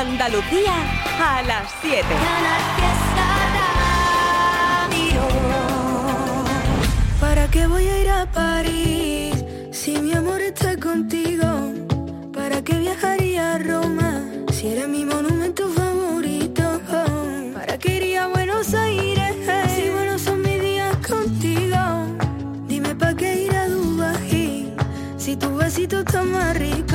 Andalucía a las 7. ¿Para qué voy a ir a París si mi amor está contigo? ¿Para qué viajaría a Roma si era mi monumento favorito? ¿Para qué iría a Buenos Aires si buenos son mis días contigo? Dime para qué ir a Dubái si tu besito está más rico.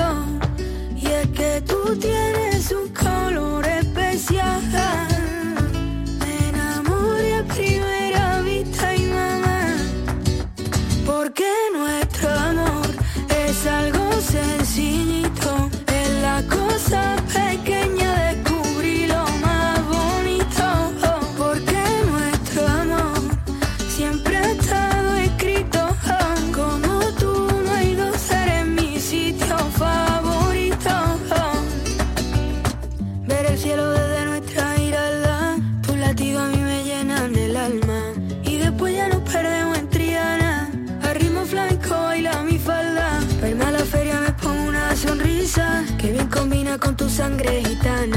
sangre gitana.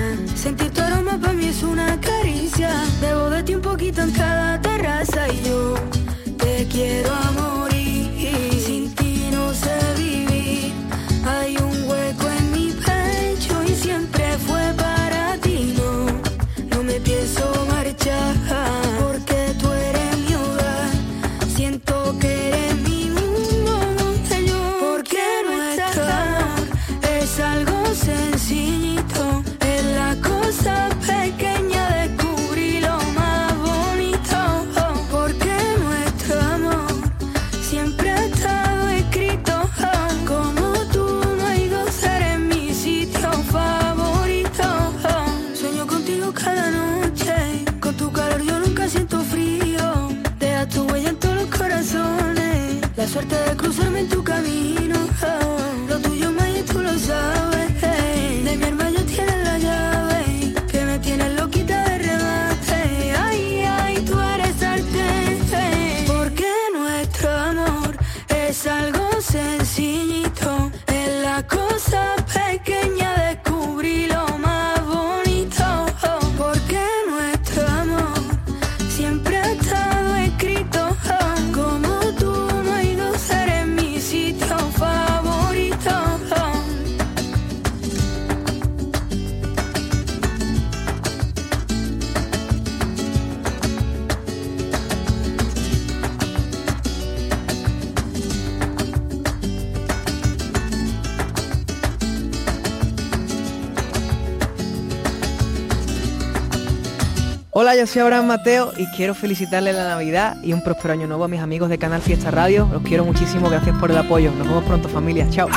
yo soy Abraham Mateo y quiero felicitarle la Navidad y un próspero año nuevo a mis amigos de Canal Fiesta Radio. Los quiero muchísimo, gracias por el apoyo. Nos vemos pronto familia, chao.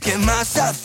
get myself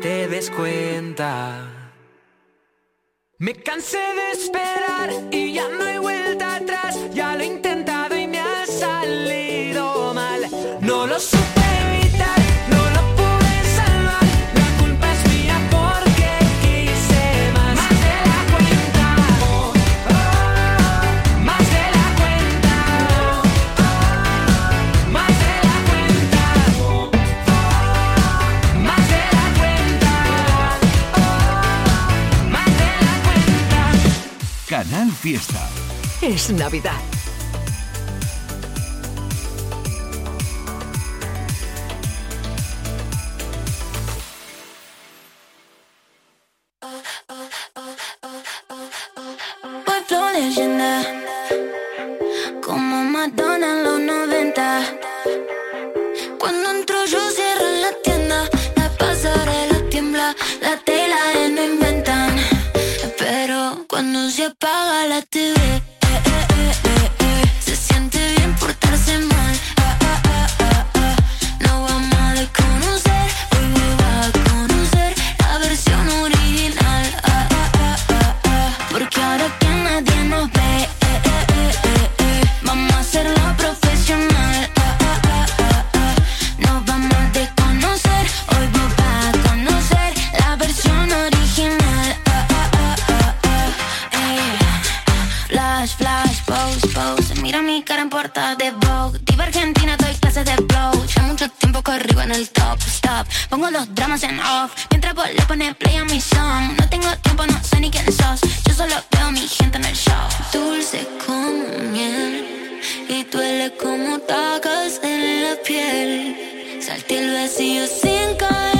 te des cuenta. Me cansé de esperar y ya no hay vuelta atrás. Ya lo he intentado y me ha salido mal. No lo sé. fiesta. Es Navidad. What flow is? y duele como tagas en la piel. Salté el vacío sin caer.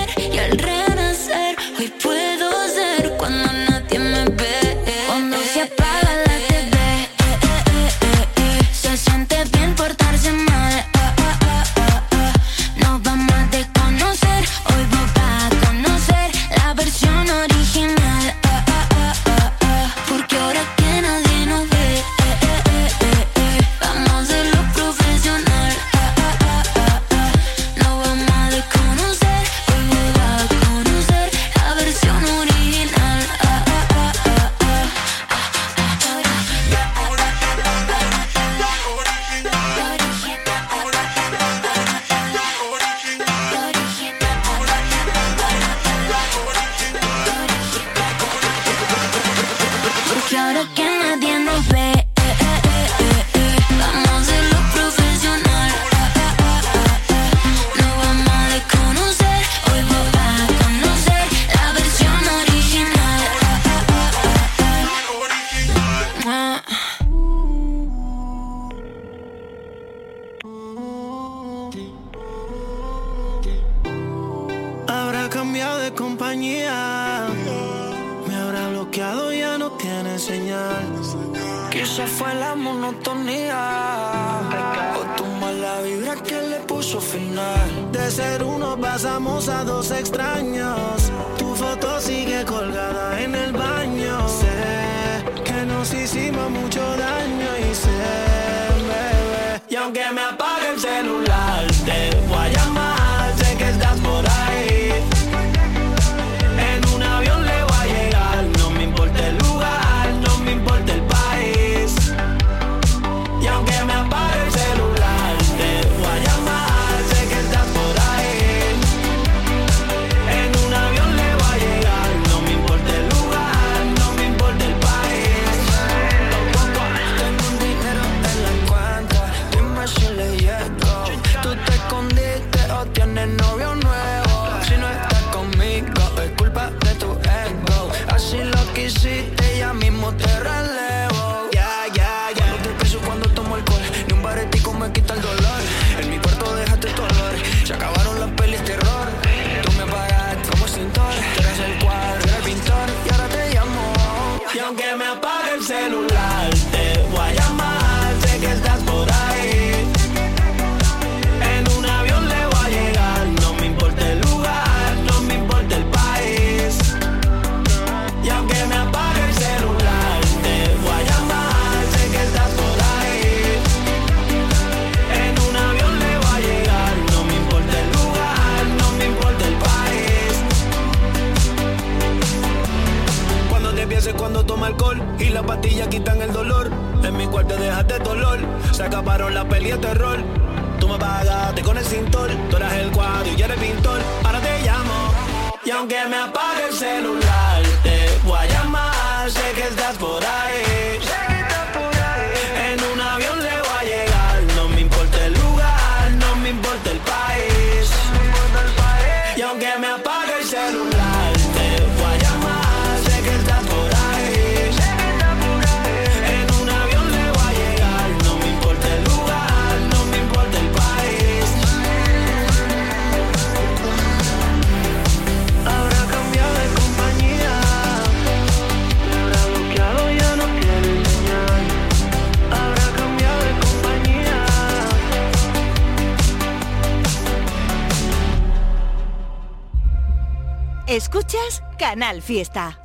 Canal Fiesta.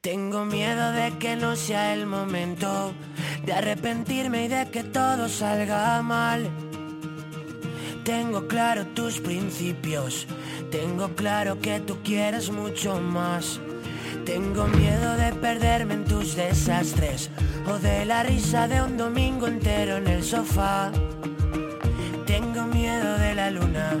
Tengo miedo de que no sea el momento de arrepentirme y de que todo salga mal. Tengo claro tus principios, tengo claro que tú quieres mucho más. Tengo miedo de perderme en tus desastres o de la risa de un domingo entero en el sofá. Tengo miedo de la luna,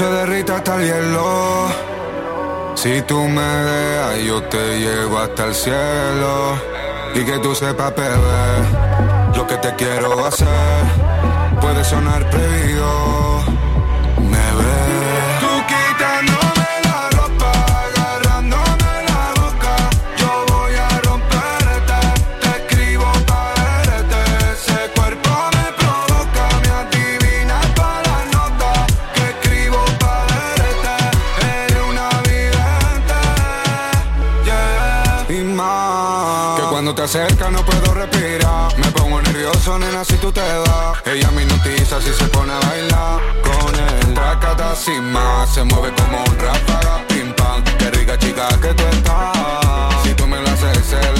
Se derrita hasta el hielo. Si tú me dejas, yo te llevo hasta el cielo. Y que tú sepas, bebé, lo que te quiero hacer. Puede sonar prohibido. Si tú te vas. Ella me hipnotiza si se pone a bailar con él. Racata sin más, se mueve como un ráfaga, pim pam. Qué rica chica que tú estás. Si tú me lo haces, se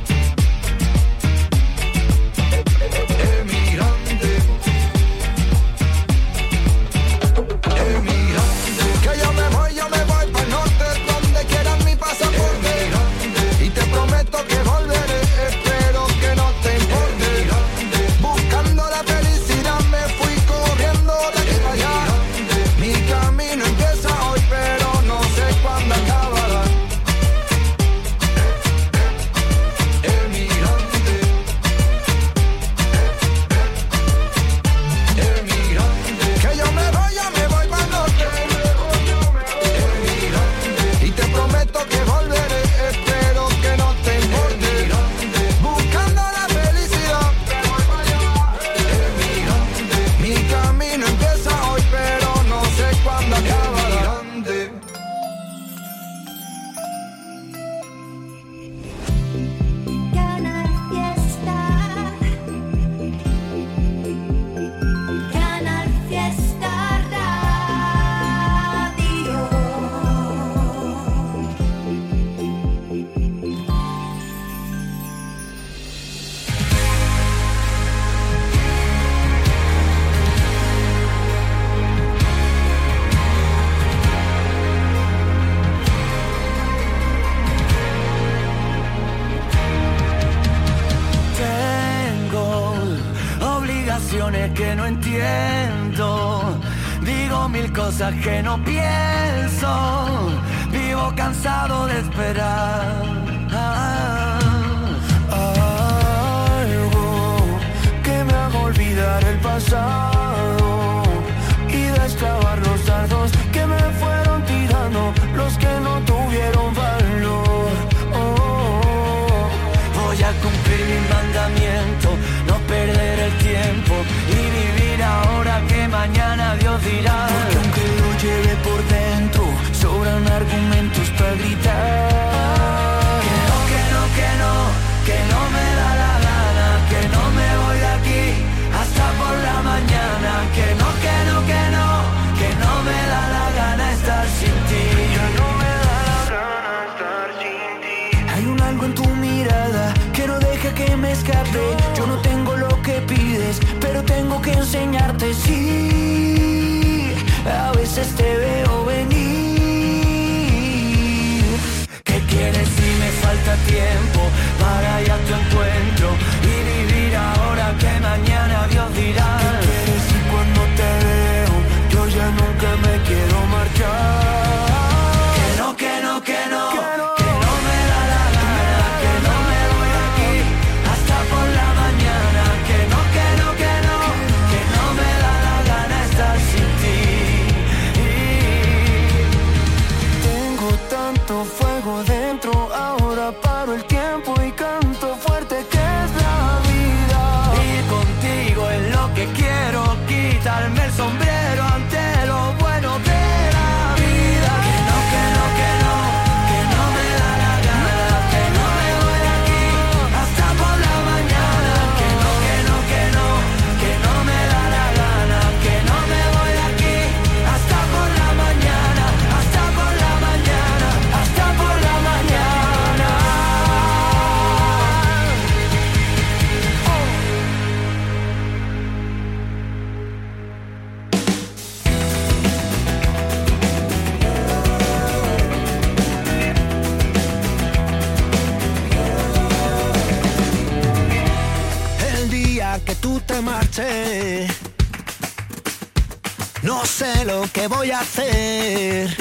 lo que voy a hacer.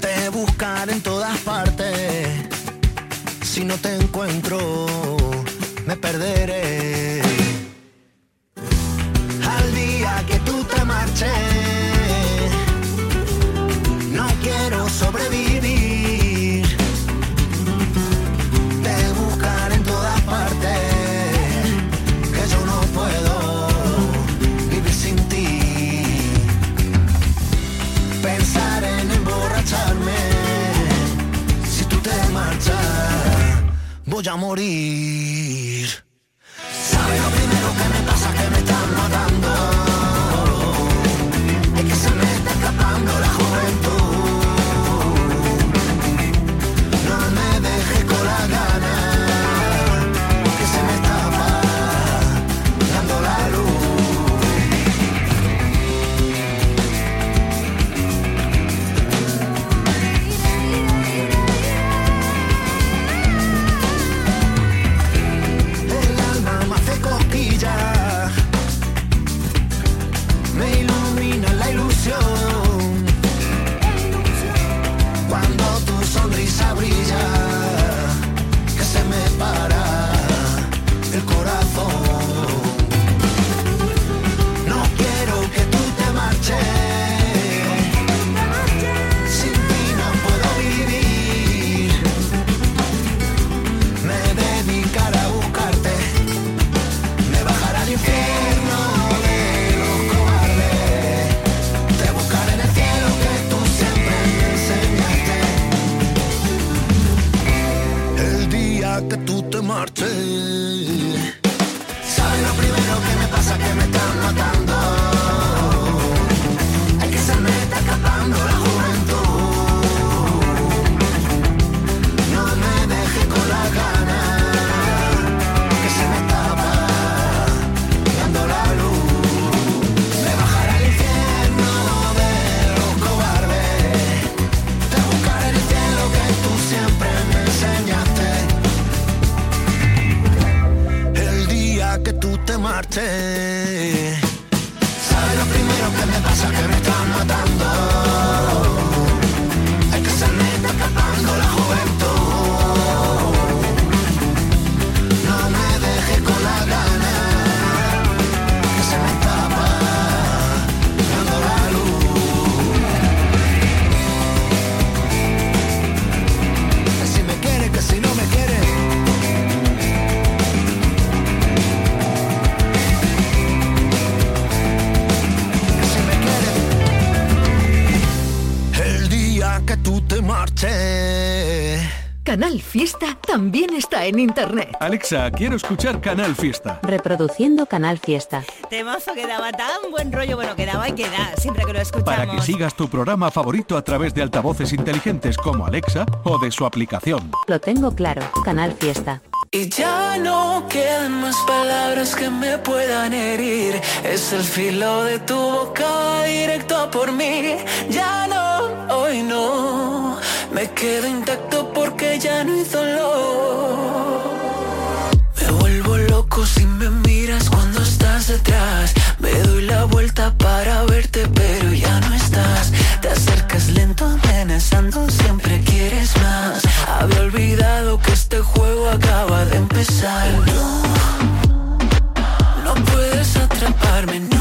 Te buscaré en todas partes. Si no te encuentro, me perderé. voy a morir. Canal Fiesta también está en internet. Alexa, quiero escuchar Canal Fiesta. Reproduciendo Canal Fiesta. Temazo que daba tan buen rollo, bueno, quedaba, y que da, siempre que lo escuchamos. Para que sigas tu programa favorito a través de altavoces inteligentes como Alexa o de su aplicación. Lo tengo claro, Canal Fiesta. Y ya no quedan más palabras que me puedan herir. Es el filo de tu boca directo a por mí. Ya no, hoy no, me quedo intacto ya no hay dolor. Me vuelvo loco si me miras cuando estás detrás. Me doy la vuelta para verte, pero ya no estás. Te acercas lento, amenazando, siempre quieres más. Había olvidado que este juego acaba de empezar. No, no puedes atraparme.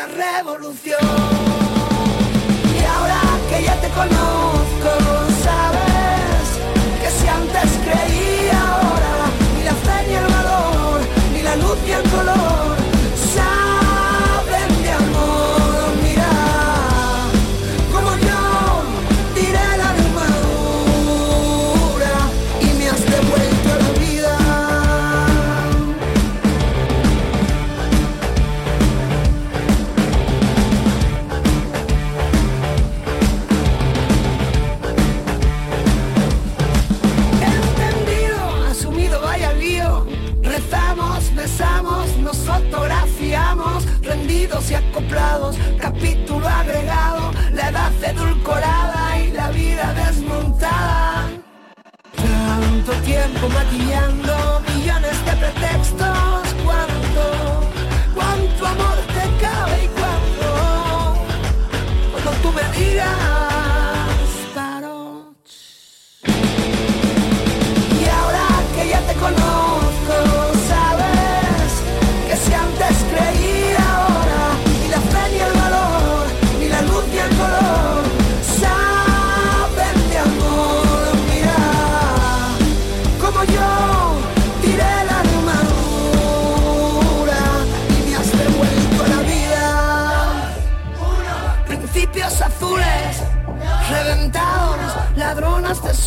la revolución. Y ahora que ya te conozco. maquillando.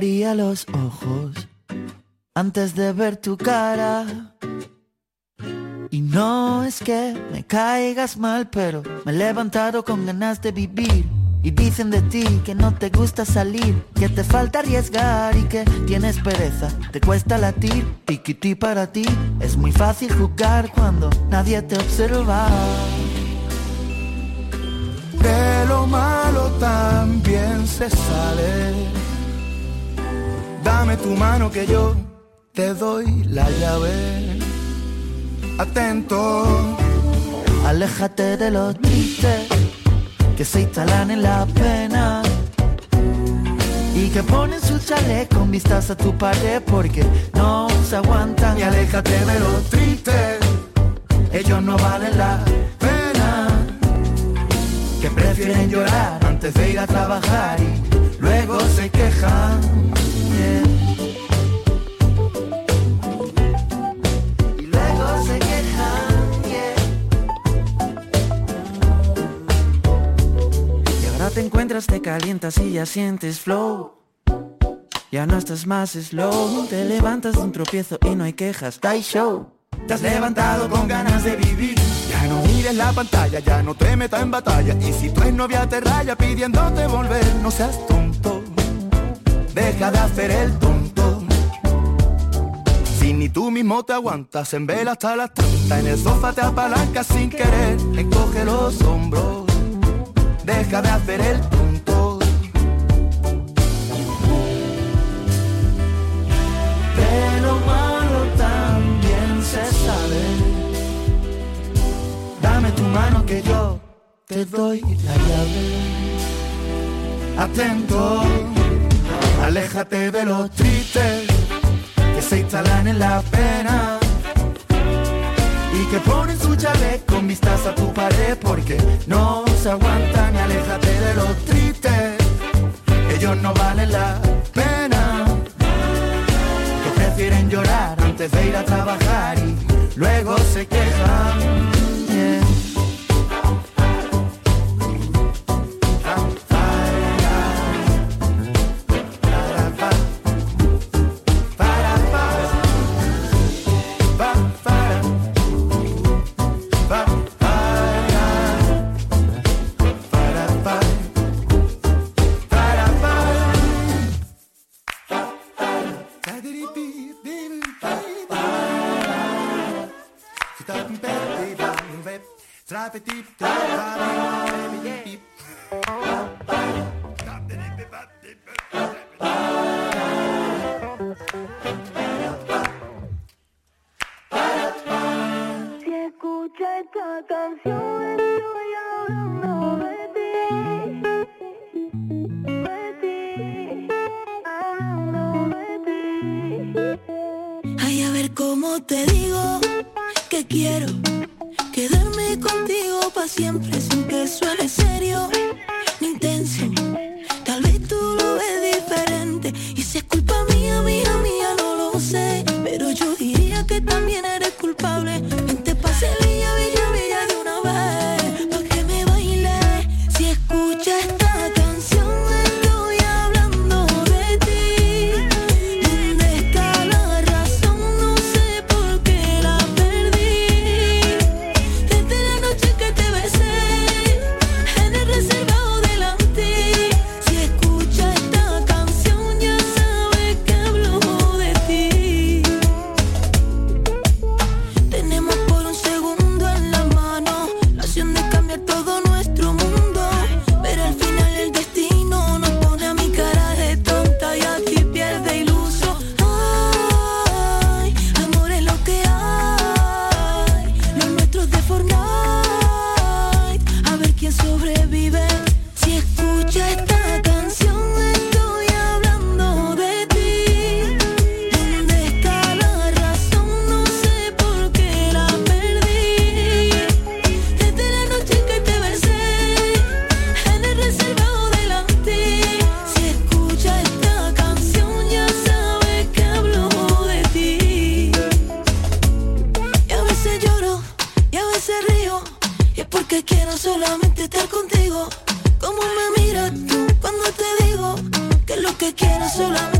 Los ojos antes de ver tu cara. Y no es que me caigas mal, pero me he levantado con ganas de vivir. Y dicen de ti que no te gusta salir, que te falta arriesgar y que tienes pereza, te cuesta latir, tiquití para ti. Es muy fácil jugar cuando nadie te observa. De lo malo también se sale. Dame tu mano que yo te doy la llave. Atento, aléjate de los tristes que se instalan en la pena y que ponen su chaleco con vistas a tu pared porque no se aguantan. Y aléjate de los tristes, ellos no valen la pena. Que prefieren llorar antes de ir a trabajar y luego se quejan. Y ahora te calientas y ya sientes flow. Ya no estás más slow, te levantas de un tropiezo y no hay quejas. Die show. Te has levantado con ganas de vivir. Ya no mires la pantalla, ya no te metas en batalla. Y si tu novia te raya pidiéndote volver, no seas tonto. Deja de hacer el tonto. Si ni tú mismo te aguantas, en vela hasta las tantas. En el sofá te apalancas sin querer, encoge los hombros. Deja de hacer el tonto. De lo malo también se sabe. Dame tu mano que yo te doy la llave. Atento, aléjate de los tristes que se instalan en la pena y que ponen su chaleco con vistas a tu pared porque no se aguantan y aléjate de los tristes. Ellos no valen la pena. Que prefieren llorar antes de ir a trabajar y luego se quejan. Fortnite. A ver quién sobrevive. Si escucha esta canción, solo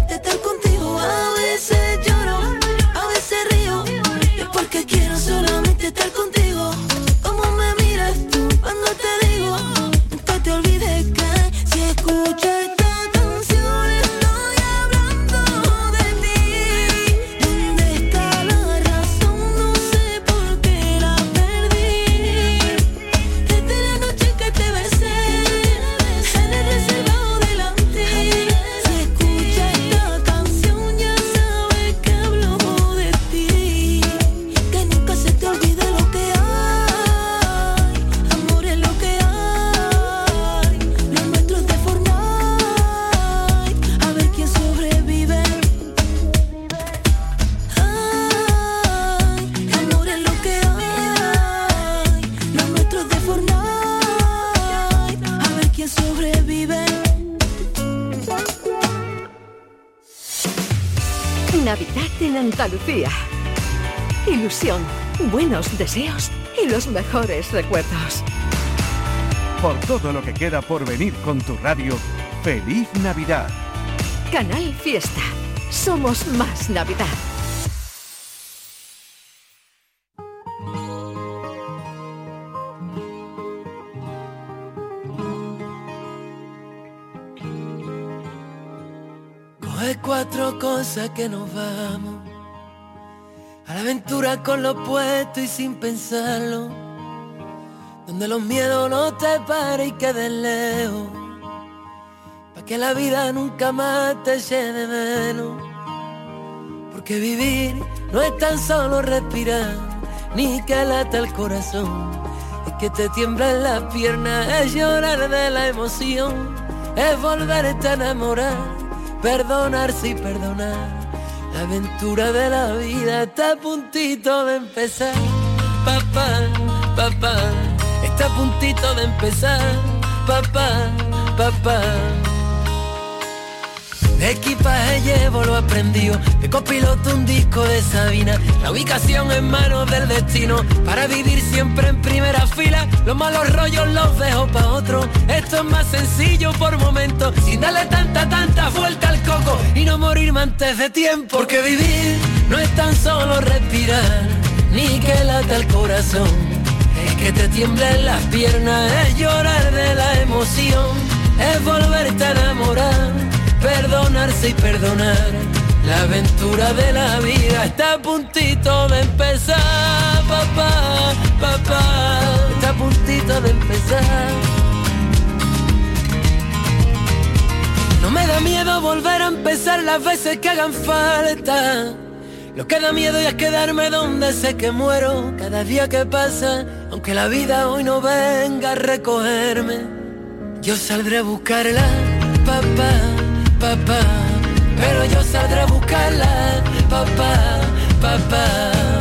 recuerdos. Por todo lo que queda por venir con tu radio, feliz Navidad. Canal Fiesta. Somos más Navidad. Coge cuatro cosas que nos vamos. A la aventura con lo puesto y sin pensarlo. Donde los miedos no te paren y queden lejos. Pa' que la vida nunca más te llene menos. Porque vivir no es tan solo respirar, ni que lata el corazón. Es que te tiemblan las piernas, es llorar de la emoción. Es volverte a enamorar, perdonarse y perdonar. La aventura de la vida está a puntito de empezar. Papá, papá, está a puntito de empezar. Papá, papá. De equipaje llevo lo aprendido, de copiloto un disco de Sabina, la ubicación en manos del destino, para vivir siempre en primera fila, los malos rollos los dejo pa' otro, esto es más sencillo por momentos, sin darle tanta, tanta vuelta al coco, y no morirme antes de tiempo, porque vivir no es tan solo respirar, ni que lata el corazón, es que te tiemblen las piernas, es llorar de la emoción, es volverte a enamorar perdonarse y perdonar. La aventura de la vida está a puntito de empezar, papá, papá, está a puntito de empezar. No me da miedo volver a empezar las veces que hagan falta. Lo que da miedo es quedarme donde sé que muero cada día que pasa, aunque la vida hoy no venga a recogerme. Yo saldré a buscarla, papá papá, pero yo saldré a buscarla, papá, papá.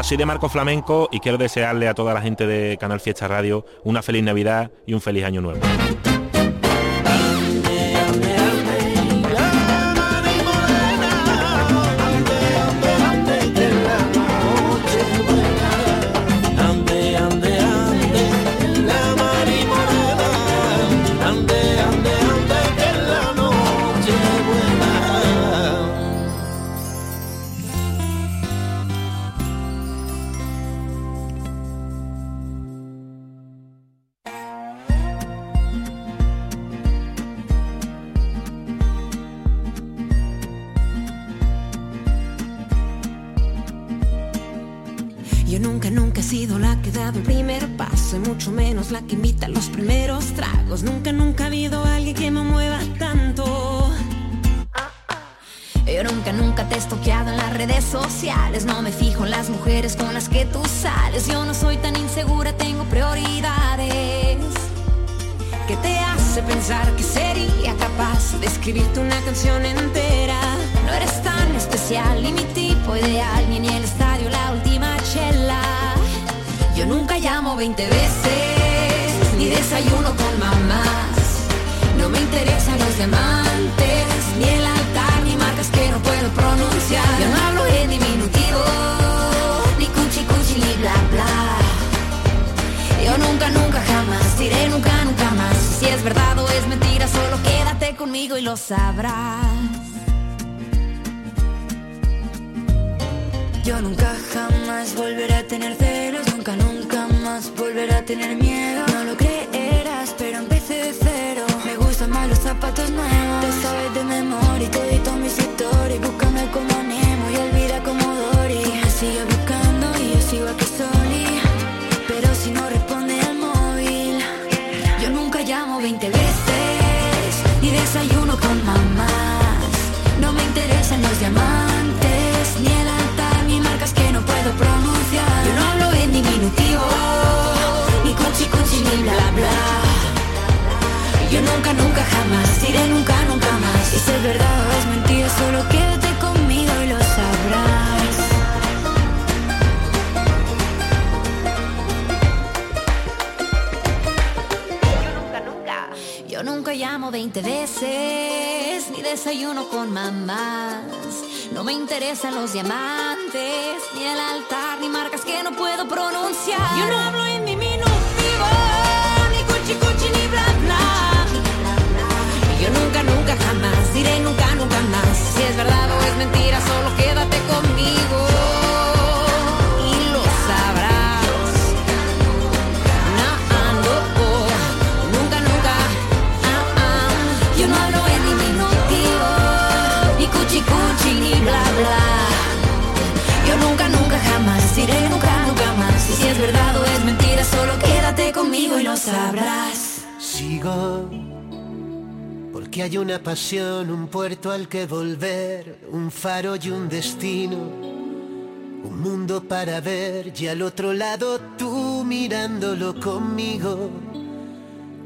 Hola, soy de Marco Flamenco y quiero desearle a toda la gente de Canal Fiesta Radio una feliz Navidad y un feliz año nuevo. Primer paso, y mucho menos la que invita los primeros tragos. Nunca, nunca ha habido alguien que me mueva tanto. Yo nunca, nunca te he estoqueado en las redes sociales. No me fijo en las mujeres con las que tú sales. Yo no soy tan insegura, tengo prioridades. ¿Qué te hace pensar que sería capaz de escribirte una canción entera? No eres tan especial, ni mi tipo ideal, ni en el estadio la última. Yo nunca llamo 20 veces, ni desayuno con mamás. No me interesan los diamantes, ni el altar, ni marcas que no puedo pronunciar. Yo no hablo en diminutivo, ni cuchi cuchi, ni bla bla. Yo nunca, nunca, jamás diré nunca, nunca más. Si es verdad o es mentira, solo quédate conmigo y lo sabrás. Yo nunca jamás volveré a tener celos, nunca, nunca más volveré a tener miedo. No lo creerás, pero empecé de cero. Me gustan más los zapatos nuevos. Te sabes de memoria y todito mis historias. Búscame como Nemo y olvida como Dory. Tú me sigues buscando y yo sigo aquí soli. Pero si no responde al móvil, yo nunca llamo 20 veces ni desayuno con mamás. No me interesan los diamantes, 20 veces, ni desayuno con mamás. No me interesan los diamantes, ni el altar, ni marcas que no puedo pronunciar. Yo no hablo en diminutivo, ni cuchi cuchi, ni bla bla. Yo nunca, nunca, jamás diré nunca, nunca más. Si es verdad o es mentira, solo quédate conmigo. Es verdad o es mentira, solo quédate conmigo y lo sabrás. Sigo porque hay una pasión, un puerto al que volver, un faro y un destino, un mundo para ver y al otro lado tú mirándolo conmigo.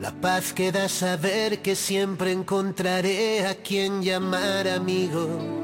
La paz que da saber que siempre encontraré a quien llamar amigo.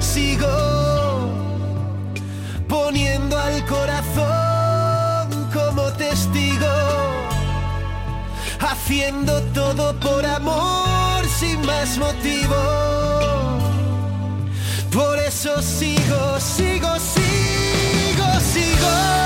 sigo poniendo al corazón como testigo, haciendo todo por amor sin más motivo. Por eso sigo, sigo, sigo, sigo.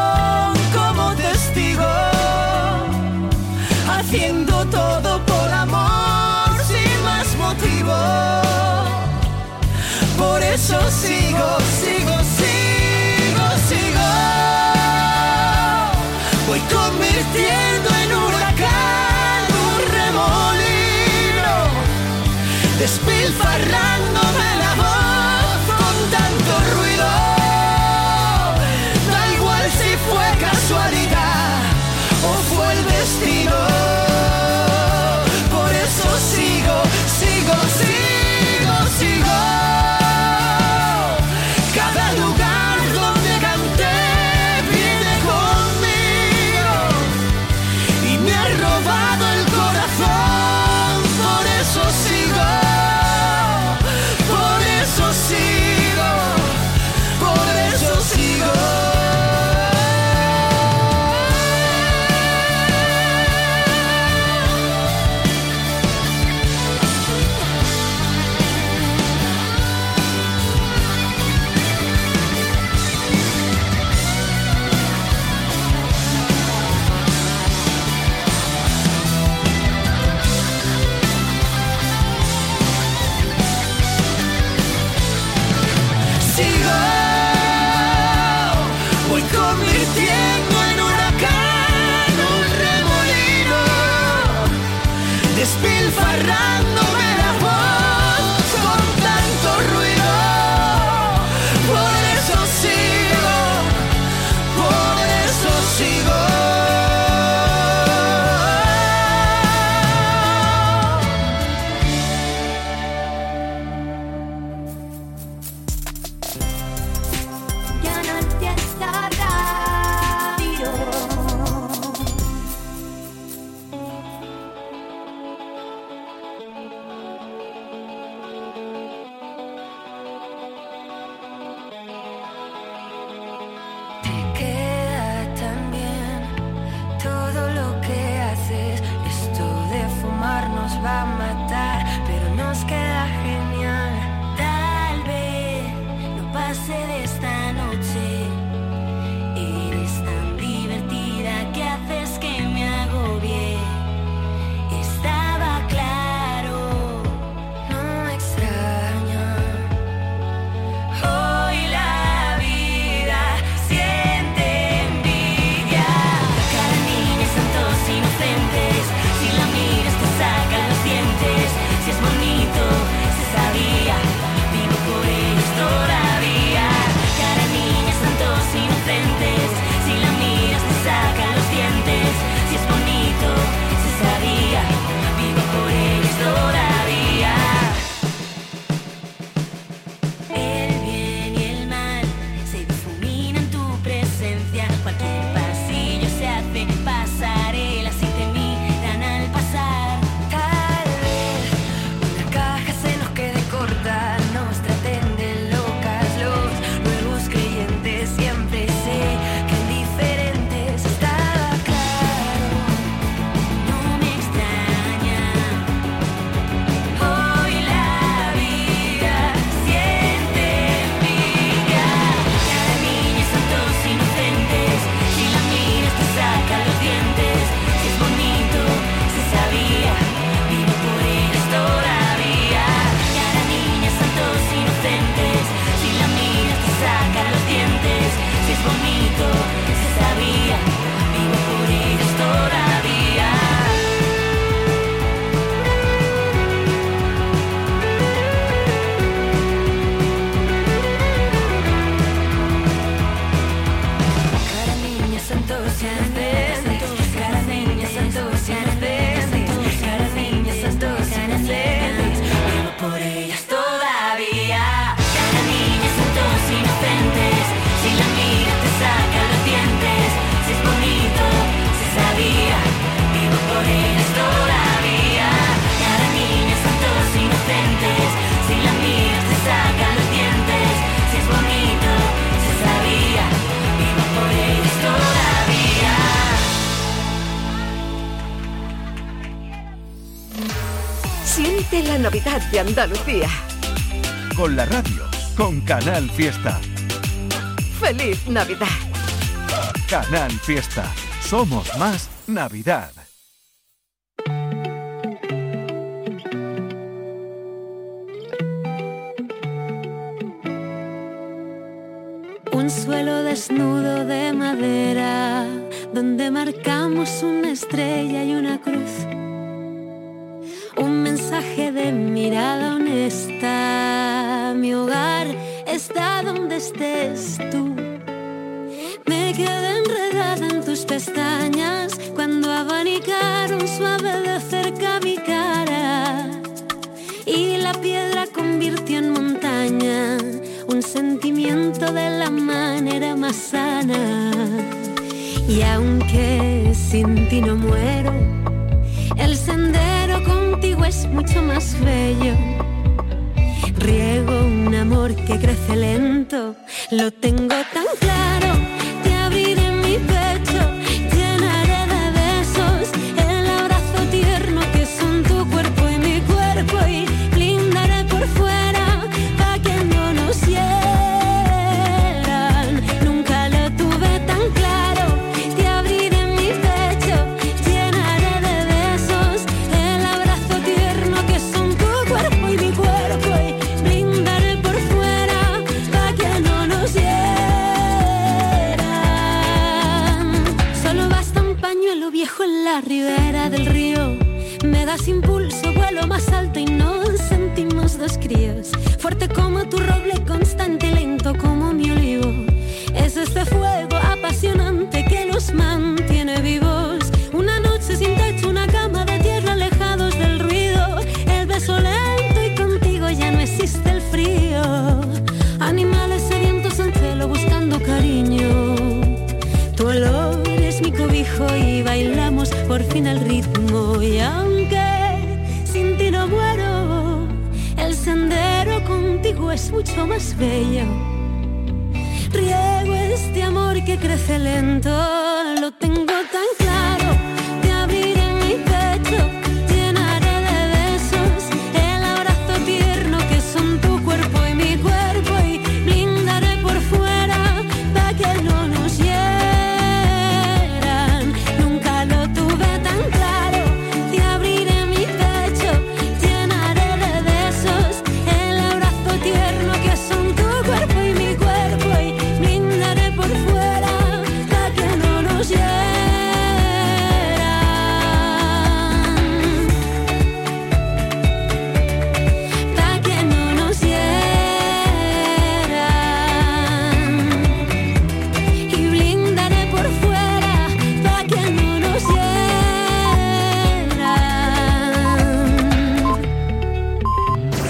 Por eso sigo, sigo, sigo, la Navidad de Andalucía. Con la radio, con Canal Fiesta. ¡Feliz Navidad! Canal Fiesta. Somos más Navidad. Un suelo desnudo de madera, donde marcamos una estrella y una cruz un mensaje de mirada honesta. Mi hogar está donde estés tú. Me quedé enredada en tus pestañas cuando abanicaron suave de cerca mi cara y la piedra convirtió en montaña un sentimiento de la manera más sana. Y aunque sin ti no muero, el sendero es mucho más bello. Riego un amor que crece lento, lo tengo tan claro. Te abriré mi pecho, llenaré de besos el abrazo tierno que son tu cuerpo y mi cuerpo y